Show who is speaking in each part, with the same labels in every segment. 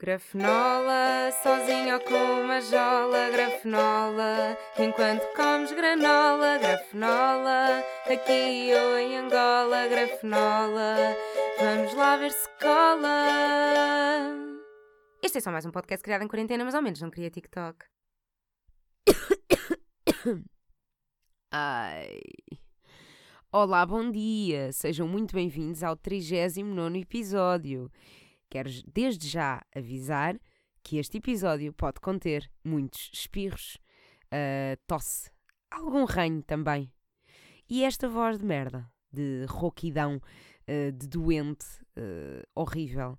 Speaker 1: Grafenola, sozinho ou com uma jola, grafenola, enquanto comes granola, grafenola, aqui ou em Angola, grafenola, vamos lá ver se cola. Este é só mais um podcast criado em quarentena, mas ao menos não queria TikTok.
Speaker 2: Ai. Olá, bom dia! Sejam muito bem-vindos ao 39 episódio. Quero desde já avisar que este episódio pode conter muitos espirros, uh, tosse, algum ranho também. E esta voz de merda, de rouquidão, uh, de doente, uh, horrível.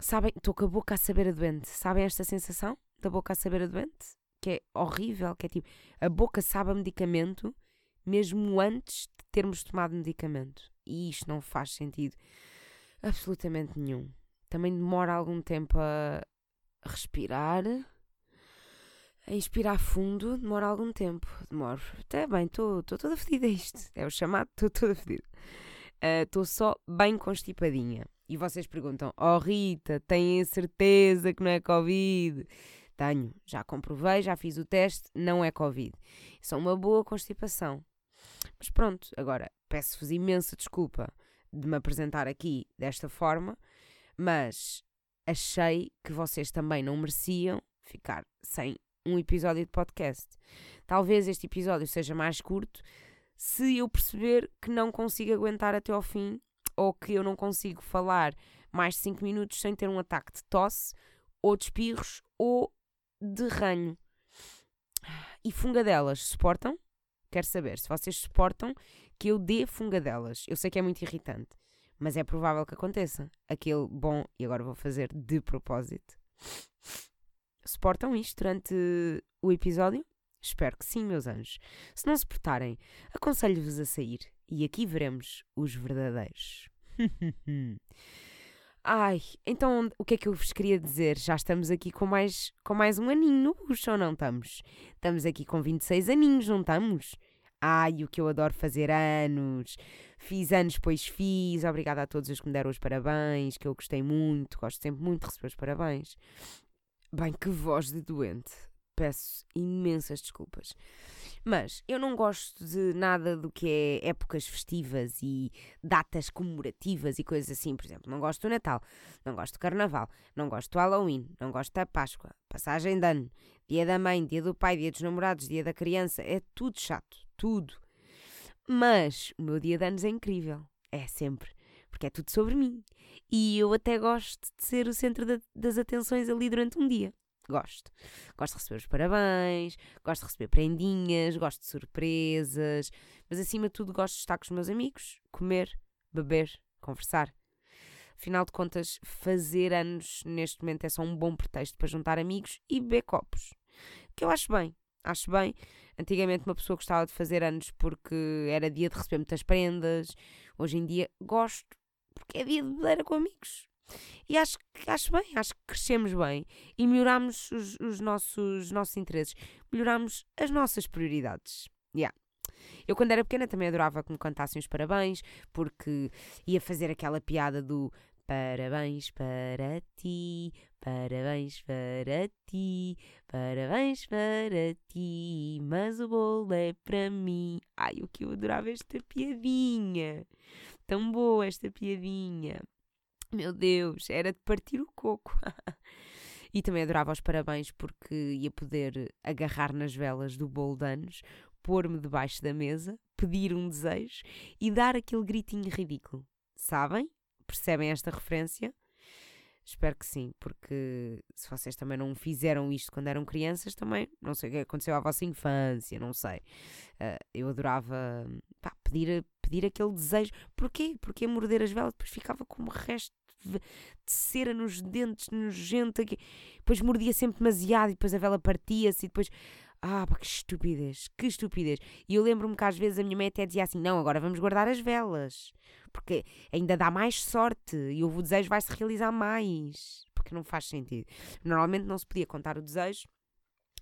Speaker 2: Sabem, estou com a boca a saber a doente. Sabem esta sensação da boca a saber a doente? Que é horrível, que é tipo, a boca sabe a medicamento mesmo antes de termos tomado medicamento. E isto não faz sentido absolutamente nenhum. Também demora algum tempo a respirar, a inspirar fundo, demora algum tempo. Demoro. Até bem, estou toda fedida isto. É o chamado, estou toda fedida. Estou uh, só bem constipadinha. E vocês perguntam: Oh Rita, têm certeza que não é Covid? Tenho, já comprovei, já fiz o teste, não é Covid. Só uma boa constipação. Mas pronto, agora peço-vos imensa desculpa de me apresentar aqui desta forma, mas achei que vocês também não mereciam ficar sem um episódio de podcast. Talvez este episódio seja mais curto se eu perceber que não consigo aguentar até ao fim ou que eu não consigo falar mais de 5 minutos sem ter um ataque de tosse ou de espirros ou de ranho. E fungadelas, suportam? Quero saber se vocês suportam que eu dê fungadelas. Eu sei que é muito irritante, mas é provável que aconteça. Aquele bom, e agora vou fazer de propósito. Suportam isto durante o episódio? Espero que sim, meus anjos. Se não suportarem, aconselho-vos a sair e aqui veremos os verdadeiros. Ai, então o que é que eu vos queria dizer? Já estamos aqui com mais, com mais um aninho no bucho, ou não estamos? Estamos aqui com 26 aninhos, não estamos? Ai, o que eu adoro fazer anos. Fiz anos, pois fiz. Obrigada a todos os que me deram os parabéns, que eu gostei muito. Gosto sempre muito de receber os parabéns. Bem, que voz de doente. Peço imensas desculpas. Mas eu não gosto de nada do que é épocas festivas e datas comemorativas e coisas assim. Por exemplo, não gosto do Natal, não gosto do Carnaval, não gosto do Halloween, não gosto da Páscoa, passagem de ano, dia da mãe, dia do pai, dia dos namorados, dia da criança. É tudo chato, tudo. Mas o meu dia de anos é incrível. É sempre. Porque é tudo sobre mim. E eu até gosto de ser o centro das atenções ali durante um dia. Gosto. Gosto de receber os parabéns, gosto de receber prendinhas, gosto de surpresas, mas acima de tudo gosto de estar com os meus amigos, comer, beber, conversar. Afinal de contas, fazer anos neste momento é só um bom pretexto para juntar amigos e beber copos. Que eu acho bem. Acho bem. Antigamente uma pessoa gostava de fazer anos porque era dia de receber muitas prendas. Hoje em dia gosto porque é dia de beber com amigos. E acho, acho bem, acho que crescemos bem e melhoramos os, os nossos, nossos interesses, melhoramos as nossas prioridades. Yeah. Eu, quando era pequena, também adorava que me cantassem os parabéns, porque ia fazer aquela piada do parabéns para ti, parabéns para ti, parabéns para ti, mas o bolo é para mim. Ai, o que eu adorava esta piadinha! Tão boa esta piadinha! Meu Deus, era de partir o coco. e também adorava os parabéns porque ia poder agarrar nas velas do bolo de anos, pôr-me debaixo da mesa, pedir um desejo e dar aquele gritinho ridículo. Sabem? Percebem esta referência? Espero que sim, porque se vocês também não fizeram isto quando eram crianças, também não sei o que aconteceu à vossa infância, não sei. Uh, eu adorava pá, pedir, pedir aquele desejo. Porquê? Porque morder as velas depois ficava como o resto de cera nos dentes, nojenta. Que... Depois mordia sempre demasiado e depois a vela partia-se e depois. Ah, pá, que estupidez, que estupidez. E eu lembro-me que às vezes a minha mãe até dizia assim: não, agora vamos guardar as velas, porque ainda dá mais sorte e o desejo vai se realizar mais. Porque não faz sentido. Normalmente não se podia contar o desejo,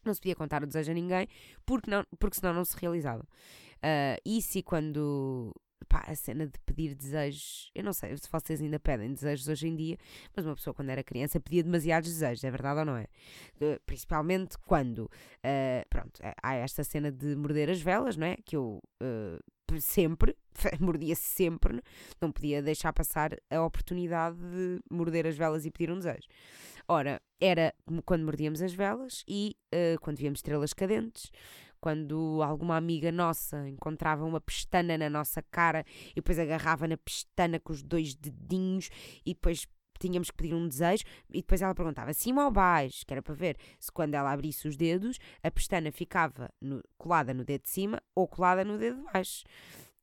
Speaker 2: não se podia contar o desejo a ninguém, porque, não, porque senão não se realizava. Uh, e se quando pá, a cena de pedir desejos. Eu não sei se vocês ainda pedem desejos hoje em dia, mas uma pessoa quando era criança pedia demasiados desejos, é verdade ou não é? Uh, principalmente quando, uh, pronto, há esta cena de morder as velas, não é? Que eu uh, sempre, mordia sempre, não podia deixar passar a oportunidade de morder as velas e pedir um desejo. Ora, era quando mordíamos as velas e quando víamos estrelas cadentes, quando alguma amiga nossa encontrava uma pestana na nossa cara e depois agarrava na pestana com os dois dedinhos e depois tínhamos que pedir um desejo e depois ela perguntava cima ou baixo, que era para ver se quando ela abrisse os dedos a pestana ficava no, colada no dedo de cima ou colada no dedo de baixo.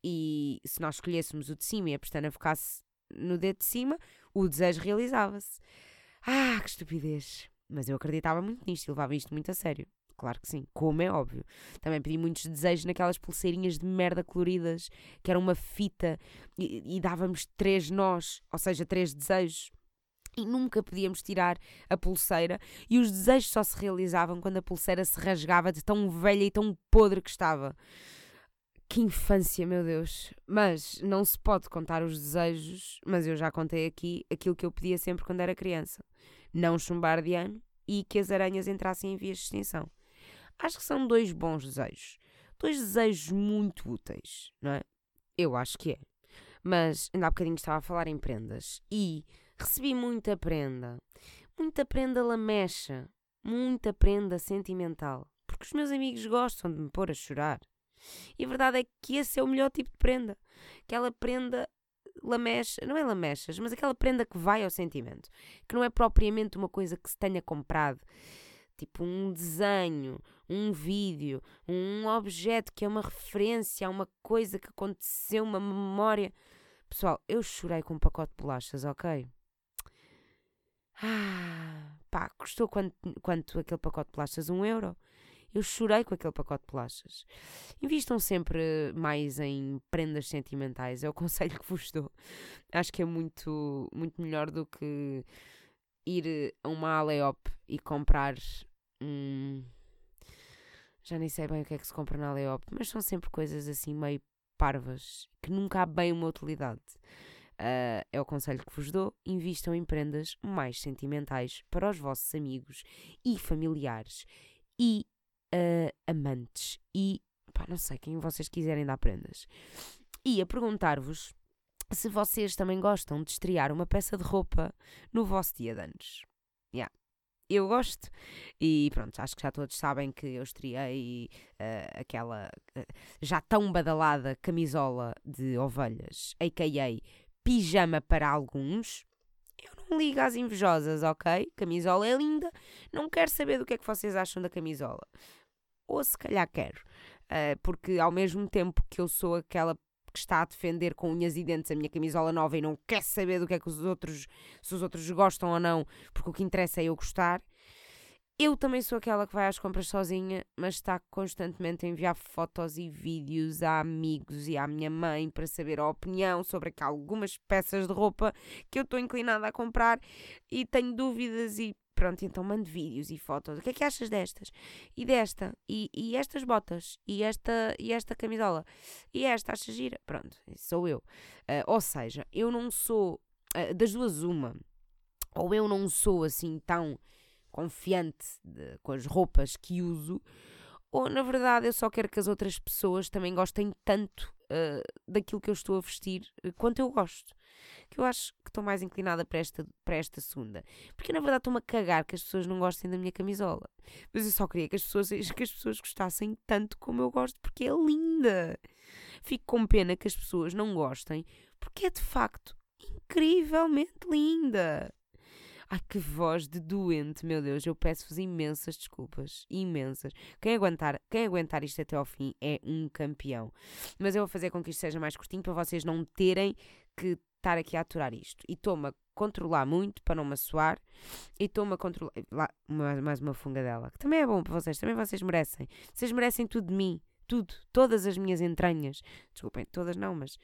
Speaker 2: E se nós escolhêssemos o de cima e a pestana ficasse no dedo de cima, o desejo realizava-se. Ah, que estupidez! Mas eu acreditava muito nisto e levava isto muito a sério. Claro que sim, como é óbvio. Também pedi muitos desejos naquelas pulseirinhas de merda coloridas, que era uma fita e, e dávamos três nós, ou seja, três desejos. E nunca podíamos tirar a pulseira, e os desejos só se realizavam quando a pulseira se rasgava de tão velha e tão podre que estava. Que infância, meu Deus. Mas não se pode contar os desejos, mas eu já contei aqui aquilo que eu pedia sempre quando era criança: não chumbar de ano e que as aranhas entrassem em vias de extinção. Acho que são dois bons desejos. Dois desejos muito úteis, não é? Eu acho que é. Mas ainda há bocadinho estava a falar em prendas e recebi muita prenda. Muita prenda lamecha. Muita prenda sentimental. Porque os meus amigos gostam de me pôr a chorar. E a verdade é que esse é o melhor tipo de prenda. Aquela prenda lamecha, não é lamechas, mas aquela prenda que vai ao sentimento. Que não é propriamente uma coisa que se tenha comprado tipo um desenho, um vídeo, um objeto que é uma referência a uma coisa que aconteceu, uma memória. Pessoal, eu chorei com um pacote de bolachas, ok? Ah, pá, custou quanto, quanto aquele pacote de bolachas? Um euro? Eu chorei com aquele pacote de bolachas. Invistam sempre mais em prendas sentimentais, é o conselho que vos dou. Acho que é muito, muito melhor do que ir a uma Aleop e comprar Hum, já nem sei bem o que é que se compra na Aleop, mas são sempre coisas assim meio parvas, que nunca há bem uma utilidade. Uh, é o conselho que vos dou: invistam em prendas mais sentimentais para os vossos amigos e familiares e uh, amantes e pá, não sei quem vocês quiserem dar prendas. E a perguntar-vos se vocês também gostam de estrear uma peça de roupa no vosso dia de anos. Yeah eu gosto. E pronto, acho que já todos sabem que eu estreiei uh, aquela uh, já tão badalada camisola de ovelhas, a.k.a. pijama para alguns. Eu não ligo às invejosas, ok? Camisola é linda, não quero saber do que é que vocês acham da camisola. Ou se calhar quero, uh, porque ao mesmo tempo que eu sou aquela que está a defender com unhas e dentes a minha camisola nova e não quer saber do que é que os outros, se os outros gostam ou não, porque o que interessa é eu gostar. Eu também sou aquela que vai às compras sozinha, mas está constantemente a enviar fotos e vídeos a amigos e à minha mãe para saber a opinião sobre algumas peças de roupa que eu estou inclinada a comprar e tenho dúvidas e pronto, então mando vídeos e fotos. O que é que achas destas? E desta? E, e estas botas? E esta, e esta camisola? E esta? Achas gira? Pronto, sou eu. Uh, ou seja, eu não sou, uh, das duas uma, ou eu não sou assim tão confiante de, com as roupas que uso, ou na verdade eu só quero que as outras pessoas também gostem tanto uh, daquilo que eu estou a vestir quanto eu gosto que eu acho que estou mais inclinada para esta, para esta segunda. Porque na verdade estou-me a cagar que as pessoas não gostem da minha camisola. Mas eu só queria que as pessoas, que as pessoas gostassem tanto como eu gosto, porque é linda. Fico com pena que as pessoas não gostem, porque é de facto incrivelmente linda. Ai, que voz de doente, meu Deus. Eu peço-vos imensas desculpas. Imensas. Quem aguentar, quem aguentar isto até ao fim é um campeão. Mas eu vou fazer com que isto seja mais curtinho para vocês não terem que estar aqui a aturar isto. E estou-me a controlar muito para não me. E estou-me a controlar. Lá, mais, mais uma funga dela. Que também é bom para vocês. Também vocês merecem. Vocês merecem tudo de mim. Tudo. Todas as minhas entranhas. Desculpem, todas não, mas.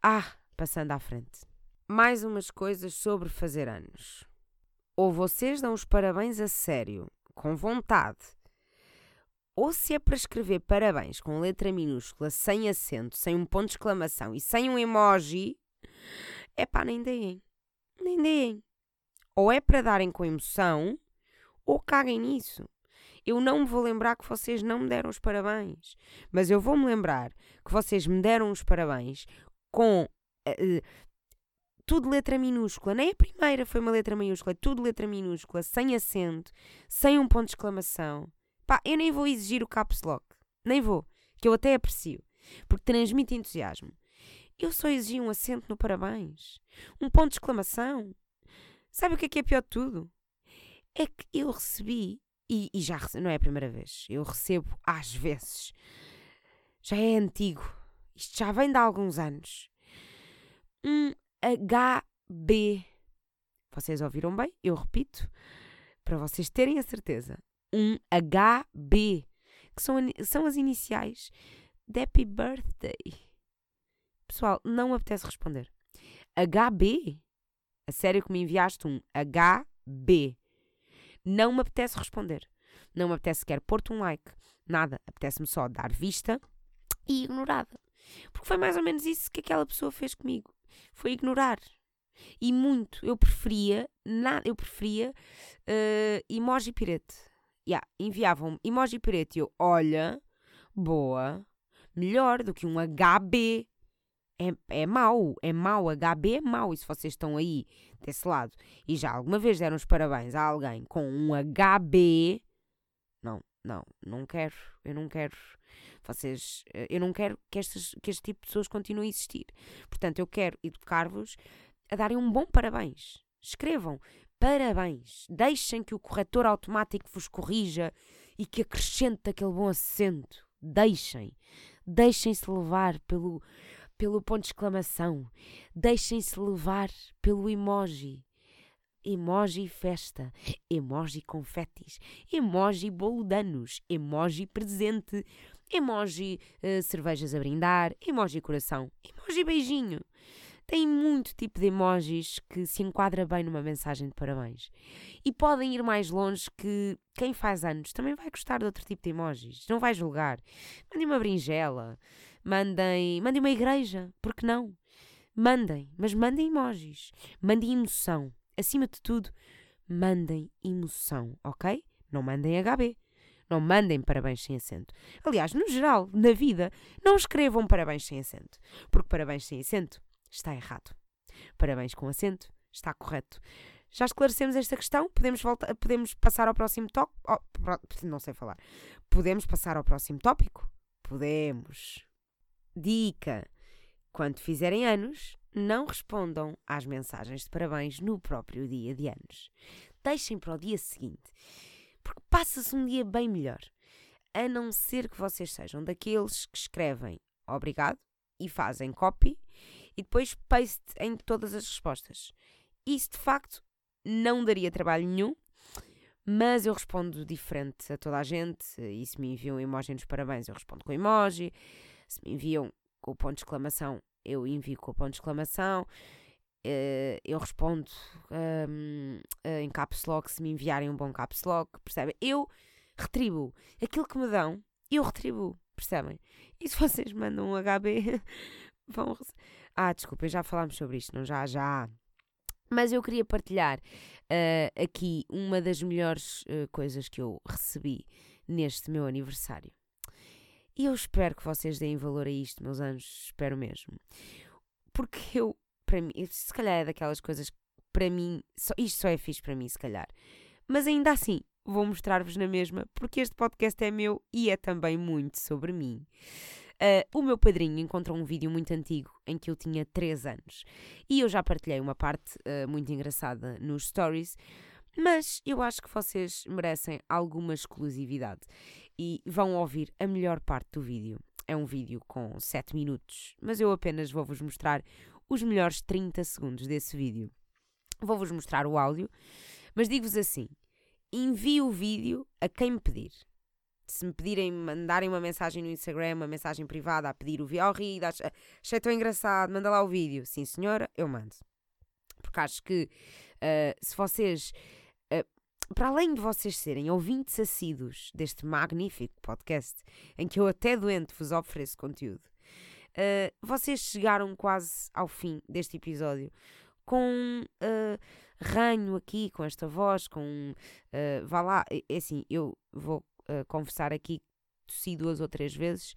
Speaker 2: Ah, passando à frente. Mais umas coisas sobre fazer anos. Ou vocês dão os parabéns a sério, com vontade, ou se é para escrever parabéns com letra minúscula, sem acento, sem um ponto de exclamação e sem um emoji, é pá, nem deem. Nem deem. Ou é para darem com emoção, ou caguem nisso. Eu não me vou lembrar que vocês não me deram os parabéns, mas eu vou me lembrar que vocês me deram os parabéns com uh, tudo letra minúscula. Nem a primeira foi uma letra minúscula, tudo letra minúscula, sem acento, sem um ponto de exclamação. Pá, eu nem vou exigir o caps lock. Nem vou. Que eu até aprecio. Porque transmite entusiasmo. Eu só exigi um acento no parabéns. Um ponto de exclamação. Sabe o que é que é pior de tudo? É que eu recebi, e, e já não é a primeira vez, eu recebo às vezes. Já é antigo. Isto já vem de há alguns anos. Um HB. Vocês ouviram bem? Eu repito, para vocês terem a certeza um HB, que são, são as iniciais de Happy Birthday. Pessoal, não me apetece responder. HB? A sério que me enviaste um HB? Não me apetece responder. Não me apetece sequer pôr-te um like. Nada. Apetece-me só dar vista e ignorada. Porque foi mais ou menos isso que aquela pessoa fez comigo. Foi ignorar. E muito. Eu preferia, nada, eu preferia uh, emoji pirete yeah, enviavam emoji preto e eu, olha, boa, melhor do que um HB. É, é mau, é mau, HB é mau. E se vocês estão aí desse lado e já alguma vez deram os parabéns a alguém com um HB, não, não, não quero, eu não quero. Vocês, eh, eu não quero que, estas, que este tipo de pessoas continue a existir. Portanto, eu quero educar-vos a darem um bom parabéns. Escrevam Parabéns! Deixem que o corretor automático vos corrija e que acrescente aquele bom acento. Deixem. Deixem-se levar pelo, pelo ponto de exclamação. Deixem-se levar pelo emoji. Emoji festa, emoji confetis, emoji bolo de anos, emoji presente, emoji uh, cervejas a brindar, emoji coração, emoji beijinho tem muito tipo de emojis que se enquadra bem numa mensagem de parabéns. E podem ir mais longe que quem faz anos também vai gostar de outro tipo de emojis. Não vai julgar. Mandem uma brinjela, mandem, mandem uma igreja, porque não? Mandem, mas mandem emojis. Mandem emoção. Acima de tudo, mandem emoção, ok? Não mandem HB. Não mandem parabéns sem acento. Aliás, no geral, na vida, não escrevam parabéns sem acento. Porque parabéns sem acento está errado. Parabéns com acento, está correto. Já esclarecemos esta questão? Podemos, voltar, podemos passar ao próximo tópico? Oh, não sei falar. Podemos passar ao próximo tópico? Podemos. Dica: quando fizerem anos, não respondam às mensagens de parabéns no próprio dia de anos. Deixem para o dia seguinte, porque passa-se um dia bem melhor. A não ser que vocês sejam daqueles que escrevem obrigado e fazem copy e depois paste em todas as respostas. Isso de facto não daria trabalho nenhum, mas eu respondo diferente a toda a gente. E se me enviam emoji nos parabéns, eu respondo com emoji. Se me enviam com o ponto de exclamação, eu envio com o ponto de exclamação. Uh, eu respondo um, uh, eh, em caps lock se me enviarem um bom caps lock, percebem? Eu retribuo aquilo que me dão, eu retribuo, percebem? E se vocês mandam um HB, vão. Ah, desculpa, já falámos sobre isto, não já, já. Mas eu queria partilhar uh, aqui uma das melhores uh, coisas que eu recebi neste meu aniversário. E eu espero que vocês deem valor a isto, meus anjos, espero mesmo. Porque eu, para mim, se calhar é daquelas coisas que para mim, só, isto só é fixe para mim, se calhar. Mas ainda assim, vou mostrar-vos na mesma, porque este podcast é meu e é também muito sobre mim. Uh, o meu padrinho encontrou um vídeo muito antigo em que eu tinha 3 anos e eu já partilhei uma parte uh, muito engraçada nos stories, mas eu acho que vocês merecem alguma exclusividade e vão ouvir a melhor parte do vídeo. É um vídeo com 7 minutos, mas eu apenas vou-vos mostrar os melhores 30 segundos desse vídeo. Vou-vos mostrar o áudio, mas digo-vos assim: envie o vídeo a quem me pedir se me pedirem, mandarem uma mensagem no Instagram, uma mensagem privada a pedir o vídeo, oh Rita, achei tão engraçado, manda lá o vídeo. Sim, senhora, eu mando. Porque acho que uh, se vocês uh, para além de vocês serem ouvintes assíduos deste magnífico podcast, em que eu até doente vos ofereço conteúdo, uh, vocês chegaram quase ao fim deste episódio com uh, ranho aqui, com esta voz, com. Uh, vá lá, é assim, eu vou uh, conversar aqui, tossi duas ou três vezes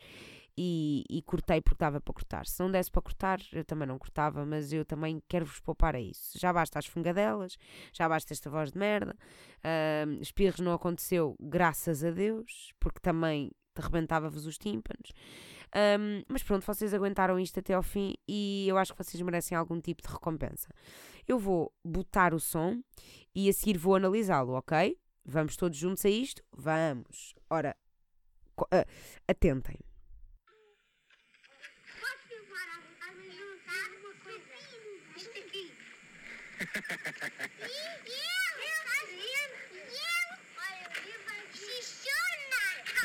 Speaker 2: e, e cortei porque dava para cortar. Se não desse para cortar, eu também não cortava, mas eu também quero vos poupar a isso. Já basta as fungadelas, já basta esta voz de merda. Uh, espirros não aconteceu, graças a Deus, porque também rebentava-vos os tímpanos. Um, mas pronto, vocês aguentaram isto até ao fim e eu acho que vocês merecem algum tipo de recompensa. Eu vou botar o som e a seguir vou analisá-lo, ok? Vamos todos juntos a isto? Vamos. Ora, uh, atentem.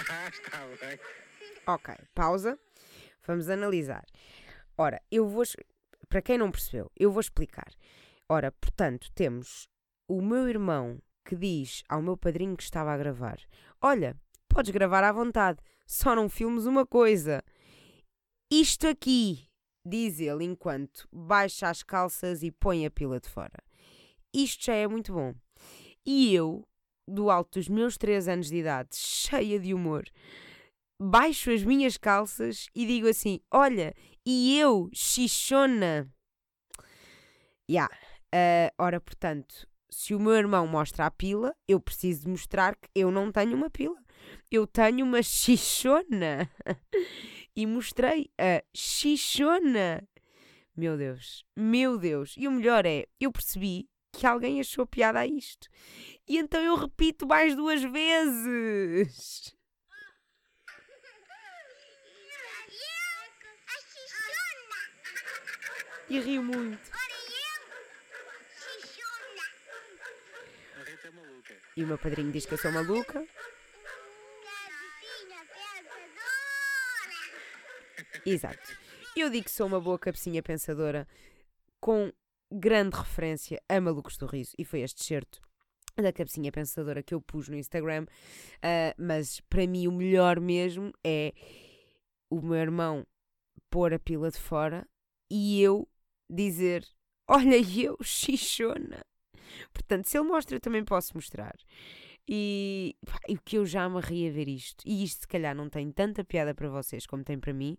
Speaker 2: Está bem. Ok, pausa. Vamos analisar. Ora, eu vou. Para quem não percebeu, eu vou explicar. Ora, portanto, temos o meu irmão que diz ao meu padrinho que estava a gravar: Olha, podes gravar à vontade, só não filmes uma coisa. Isto aqui, diz ele enquanto baixa as calças e põe a pila de fora. Isto já é muito bom. E eu, do alto dos meus 3 anos de idade, cheia de humor, baixo as minhas calças e digo assim: Olha, e eu, xixona. Ya. Yeah. Uh, ora, portanto, se o meu irmão mostra a pila, eu preciso mostrar que eu não tenho uma pila. Eu tenho uma xixona. e mostrei a xixona. Meu Deus, meu Deus. E o melhor é, eu percebi que alguém achou piada a isto. E então eu repito mais duas vezes. e rio muito. E o meu padrinho diz que eu sou maluca. Exato. Eu digo que sou uma boa cabecinha pensadora com grande referência a Malucos do Riso. E foi este certo da cabecinha pensadora que eu pus no Instagram. Uh, mas para mim o melhor mesmo é o meu irmão pôr a pila de fora e eu dizer: Olha, eu, xixona. Portanto, se ele mostra, eu também posso mostrar. E, pá, e o que eu já me ri a ver isto, e isto se calhar não tem tanta piada para vocês como tem para mim,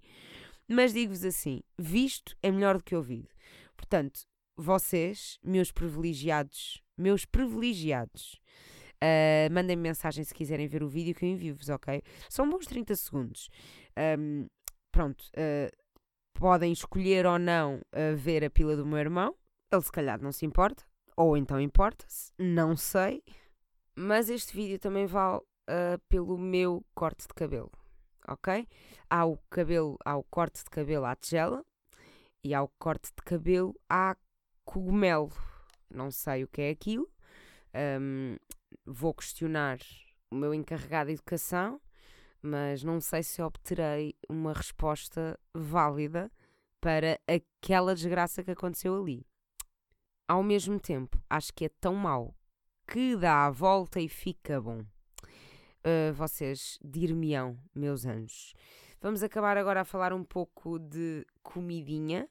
Speaker 2: mas digo-vos assim: visto é melhor do que ouvido. Portanto, vocês, meus privilegiados, meus privilegiados, uh, mandem-me mensagem se quiserem ver o vídeo que eu envio-vos, ok? São bons 30 segundos. Um, pronto, uh, podem escolher ou não uh, ver a pila do meu irmão. Ele se calhar não se importa, ou então importa-se, não sei. Mas este vídeo também vale pelo meu corte de cabelo, ok? Há o cabelo, há o corte de cabelo à tigela e há o corte de cabelo à cogumelo. Não sei o que é aquilo. Um, vou questionar o meu encarregado de educação mas não sei se obterei uma resposta válida para aquela desgraça que aconteceu ali. Ao mesmo tempo, acho que é tão mau que dá a volta e fica bom. Uh, vocês dir-me-ão, meus anjos. Vamos acabar agora a falar um pouco de comidinha.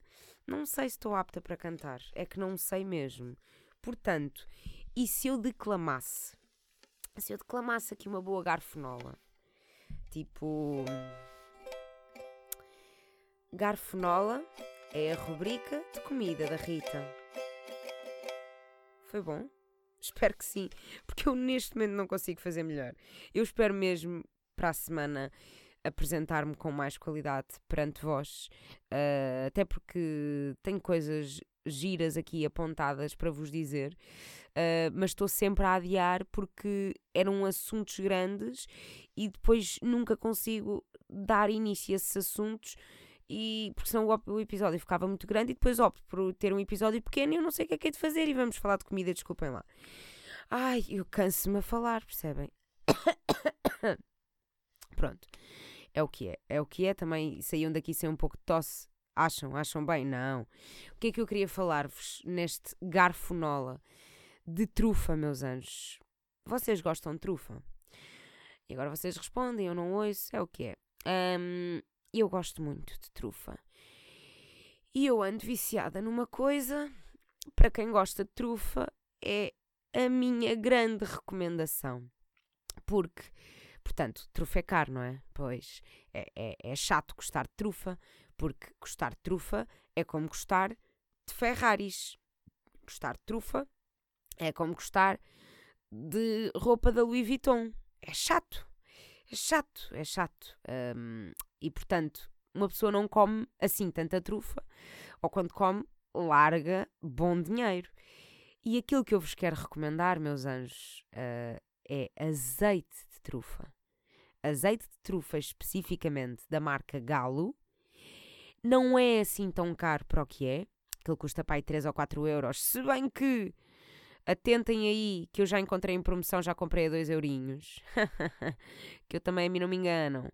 Speaker 2: Não sei se estou apta para cantar, é que não sei mesmo. Portanto, e se eu declamasse? Se eu declamasse aqui uma boa garfonola? Tipo. Garfonola é a rubrica de comida da Rita. Foi bom? Espero que sim, porque eu neste momento não consigo fazer melhor. Eu espero mesmo para a semana apresentar-me com mais qualidade perante vós, uh, até porque tenho coisas giras aqui apontadas para vos dizer, uh, mas estou sempre a adiar porque eram assuntos grandes e depois nunca consigo dar início a esses assuntos e porque senão o, episódio ficava muito grande e depois opto por ter um episódio pequeno e eu não sei o que é que é de fazer e vamos falar de comida, desculpem lá. Ai, eu canso-me a falar, percebem? Pronto, é o que é, é o que é, também saíam daqui sem um pouco de tosse, acham, acham bem? Não. O que é que eu queria falar-vos neste garfonola de trufa, meus anjos? vocês gostam de trufa? E agora vocês respondem, eu não ouço, é o que é. Um, eu gosto muito de trufa. E eu ando viciada numa coisa, para quem gosta de trufa, é a minha grande recomendação. Porque, portanto, trufa é caro, não é? Pois, é, é, é chato gostar de trufa, porque gostar de trufa é como gostar de Ferraris. Gostar de trufa é como gostar de roupa da Louis Vuitton. É chato. É chato, é chato. Um, e portanto, uma pessoa não come assim tanta trufa, ou quando come, larga bom dinheiro. E aquilo que eu vos quero recomendar, meus anjos, uh, é azeite de trufa. Azeite de trufa, especificamente da marca Galo, não é assim tão caro para o que é. Aquilo custa para aí 3 ou 4 euros. Se bem que atentem aí que eu já encontrei em promoção, já comprei a 2 eurinhos. que eu também a mim não me enganam.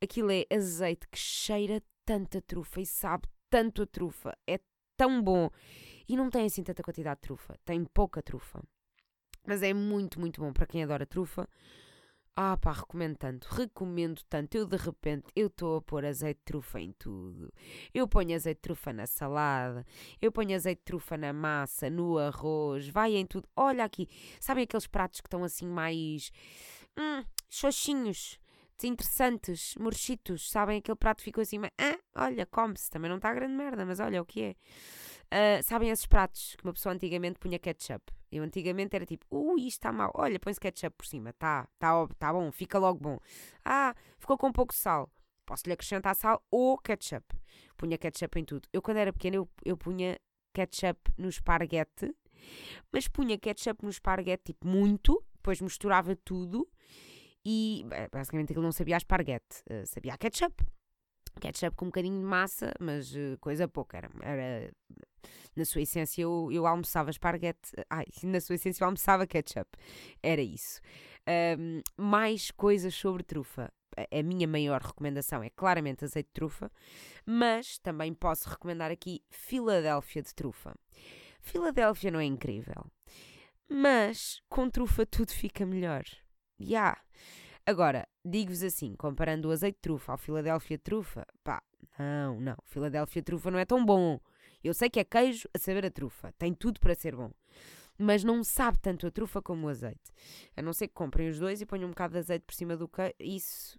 Speaker 2: Aquilo é azeite que cheira tanta trufa e sabe tanto a trufa. É tão bom. E não tem assim tanta quantidade de trufa. Tem pouca trufa. Mas é muito, muito bom para quem adora trufa. Ah pá, recomendo tanto, recomendo tanto. Eu de repente, eu estou a pôr azeite de trufa em tudo. Eu ponho azeite de trufa na salada, eu ponho azeite de trufa na massa, no arroz, vai em tudo. Olha aqui, sabem aqueles pratos que estão assim mais... Hum, xoxinhos, interessantes, murchitos, sabem? Aquele prato ficou assim, mas, ah, olha, come-se, também não está grande merda, mas olha o que é. Uh, sabem esses pratos que uma pessoa antigamente punha ketchup? Eu antigamente era tipo, ui, isto está mal. Olha, põe-se ketchup por cima. Tá, tá, tá bom, fica logo bom. Ah, ficou com pouco sal. Posso-lhe acrescentar sal ou ketchup. Punha ketchup em tudo. Eu, quando era pequena, eu, eu punha ketchup no esparguete. Mas punha ketchup no esparguete, tipo, muito. Depois misturava tudo. E, basicamente, aquilo não sabia a esparguete. Uh, sabia a ketchup ketchup com um bocadinho de massa, mas uh, coisa pouca. Era, era, na sua essência, eu, eu almoçava esparguete. Ai, na sua essência, eu almoçava ketchup. Era isso. Um, mais coisas sobre trufa. A, minha maior recomendação é claramente azeite de trufa, mas também posso recomendar aqui Filadélfia de trufa. Filadélfia não é incrível, mas com trufa tudo fica melhor. Já. Yeah. Agora, digo-vos assim, comparando o azeite de trufa ao Filadélfia de trufa, pá, não, não, Filadélfia de trufa não é tão bom. Eu sei que é queijo a saber a trufa, tem tudo para ser bom. Mas não sabe tanto a trufa como o azeite. A não ser que comprem os dois e ponham um bocado de azeite por cima do queijo. Isso.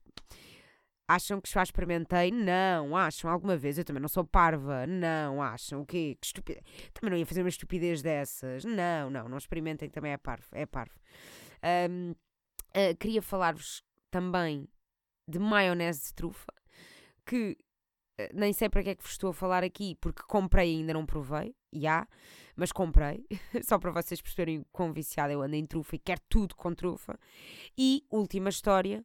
Speaker 2: Acham que já experimentei? Não, acham alguma vez. Eu também não sou parva. Não, acham o quê? Que estupidez. Também não ia fazer uma estupidez dessas. Não, não, não experimentem, também é parvo. É parvo. Um, Uh, queria falar-vos também de maionese de trufa, que nem sei para que é que vos estou a falar aqui, porque comprei e ainda não provei, já, mas comprei, só para vocês perceberem o quão viciada eu ando em trufa e quero tudo com trufa. E, última história,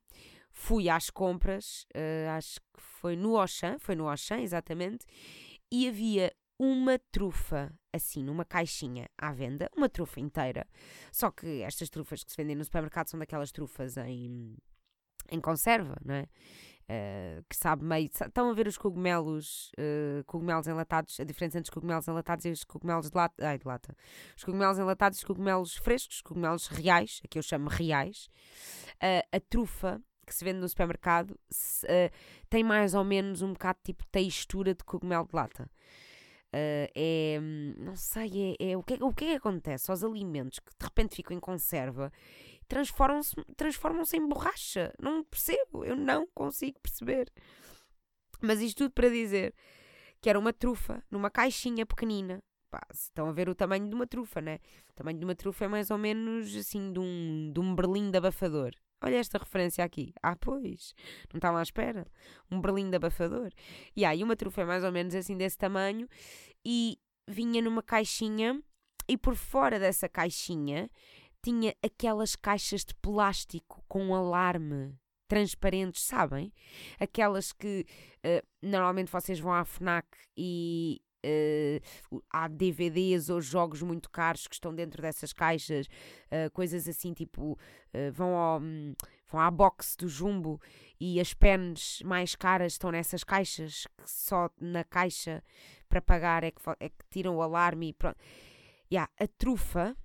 Speaker 2: fui às compras, uh, acho que foi no Auchan, foi no Auchan, exatamente, e havia uma trufa, assim, numa caixinha à venda, uma trufa inteira. Só que estas trufas que se vendem no supermercado são daquelas trufas em, em conserva, não é? Uh, que sabe meio. Estão a ver os cogumelos, uh, cogumelos enlatados, a diferença entre os cogumelos enlatados e os cogumelos de lata. Ai, de lata. Os cogumelos enlatados e os cogumelos frescos, os cogumelos reais, aqui eu chamo reais. Uh, a trufa que se vende no supermercado se, tem mais ou menos um bocado tipo textura de cogumelo de lata. É, não sei, é, é, o, que, é, o que é que acontece aos alimentos que de repente ficam em conserva transformam-se transformam em borracha? Não percebo, eu não consigo perceber. Mas isto tudo para dizer que era uma trufa numa caixinha pequenina. Pá, estão a ver o tamanho de uma trufa, né? O tamanho de uma trufa é mais ou menos assim de um, de um berlim de abafador. Olha esta referência aqui. Ah, pois, não estava à espera. Um berlim de abafador. E aí, uma trufa é mais ou menos assim desse tamanho e vinha numa caixinha e por fora dessa caixinha tinha aquelas caixas de plástico com alarme transparentes, sabem? Aquelas que uh, normalmente vocês vão à FNAC e Uh, há DVDs ou jogos muito caros que estão dentro dessas caixas, uh, coisas assim tipo vão, ao, um, vão à box do Jumbo e as pens mais caras estão nessas caixas que só na caixa para pagar é que, é que tiram o alarme e pronto. Yeah, a trufa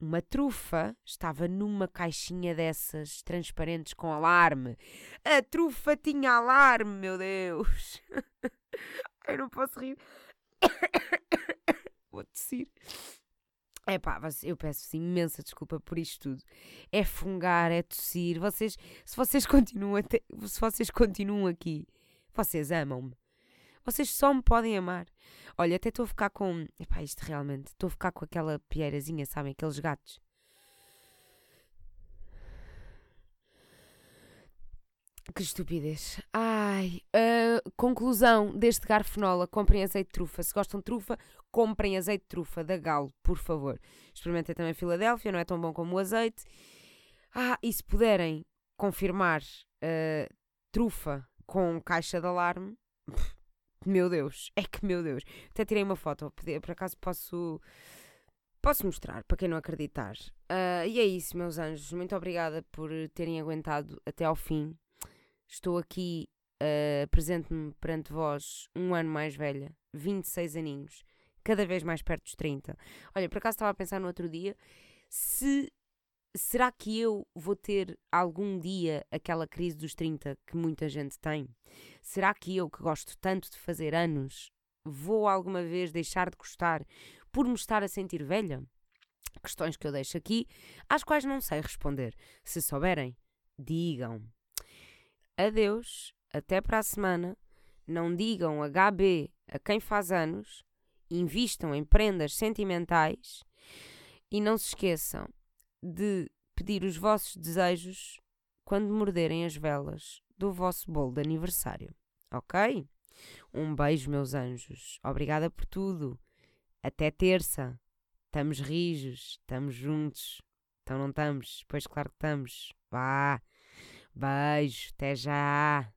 Speaker 2: uma trufa estava numa caixinha dessas transparentes com alarme. A trufa tinha alarme, meu Deus! Eu não posso rir. Vou tossir. É pá, eu peço imensa desculpa por isto tudo. É fungar, é tossir. Vocês, se vocês continuam, se vocês continuam aqui, vocês amam-me. Vocês só me podem amar. Olha, até estou a ficar com. Epá, isto realmente. Estou a ficar com aquela pieirazinha, sabem? Aqueles gatos. Que estupidez. Ai. Uh, conclusão deste garfonola: comprem azeite de trufa. Se gostam de trufa, comprem azeite de trufa da Galo, por favor. Experimentem também Filadélfia, não é tão bom como o azeite. Ah, e se puderem confirmar uh, trufa com caixa de alarme, meu Deus, é que meu Deus. Até tirei uma foto, por acaso posso. Posso mostrar, para quem não acreditar. Uh, e é isso, meus anjos. Muito obrigada por terem aguentado até ao fim. Estou aqui, uh, presente-me perante vós, um ano mais velha, 26 aninhos, cada vez mais perto dos 30. Olha, por acaso estava a pensar no outro dia se será que eu vou ter algum dia aquela crise dos 30 que muita gente tem? Será que eu, que gosto tanto de fazer anos, vou alguma vez deixar de gostar por me estar a sentir velha? Questões que eu deixo aqui, às quais não sei responder. Se souberem, digam. Adeus, até para a semana. Não digam HB a quem faz anos. Invistam em prendas sentimentais. E não se esqueçam, de pedir os vossos desejos quando morderem as velas do vosso bolo de aniversário. Ok? Um beijo, meus anjos. Obrigada por tudo. Até terça. Estamos rijos, estamos juntos. Então não estamos? Pois claro que estamos. Vá. Beijo, até já.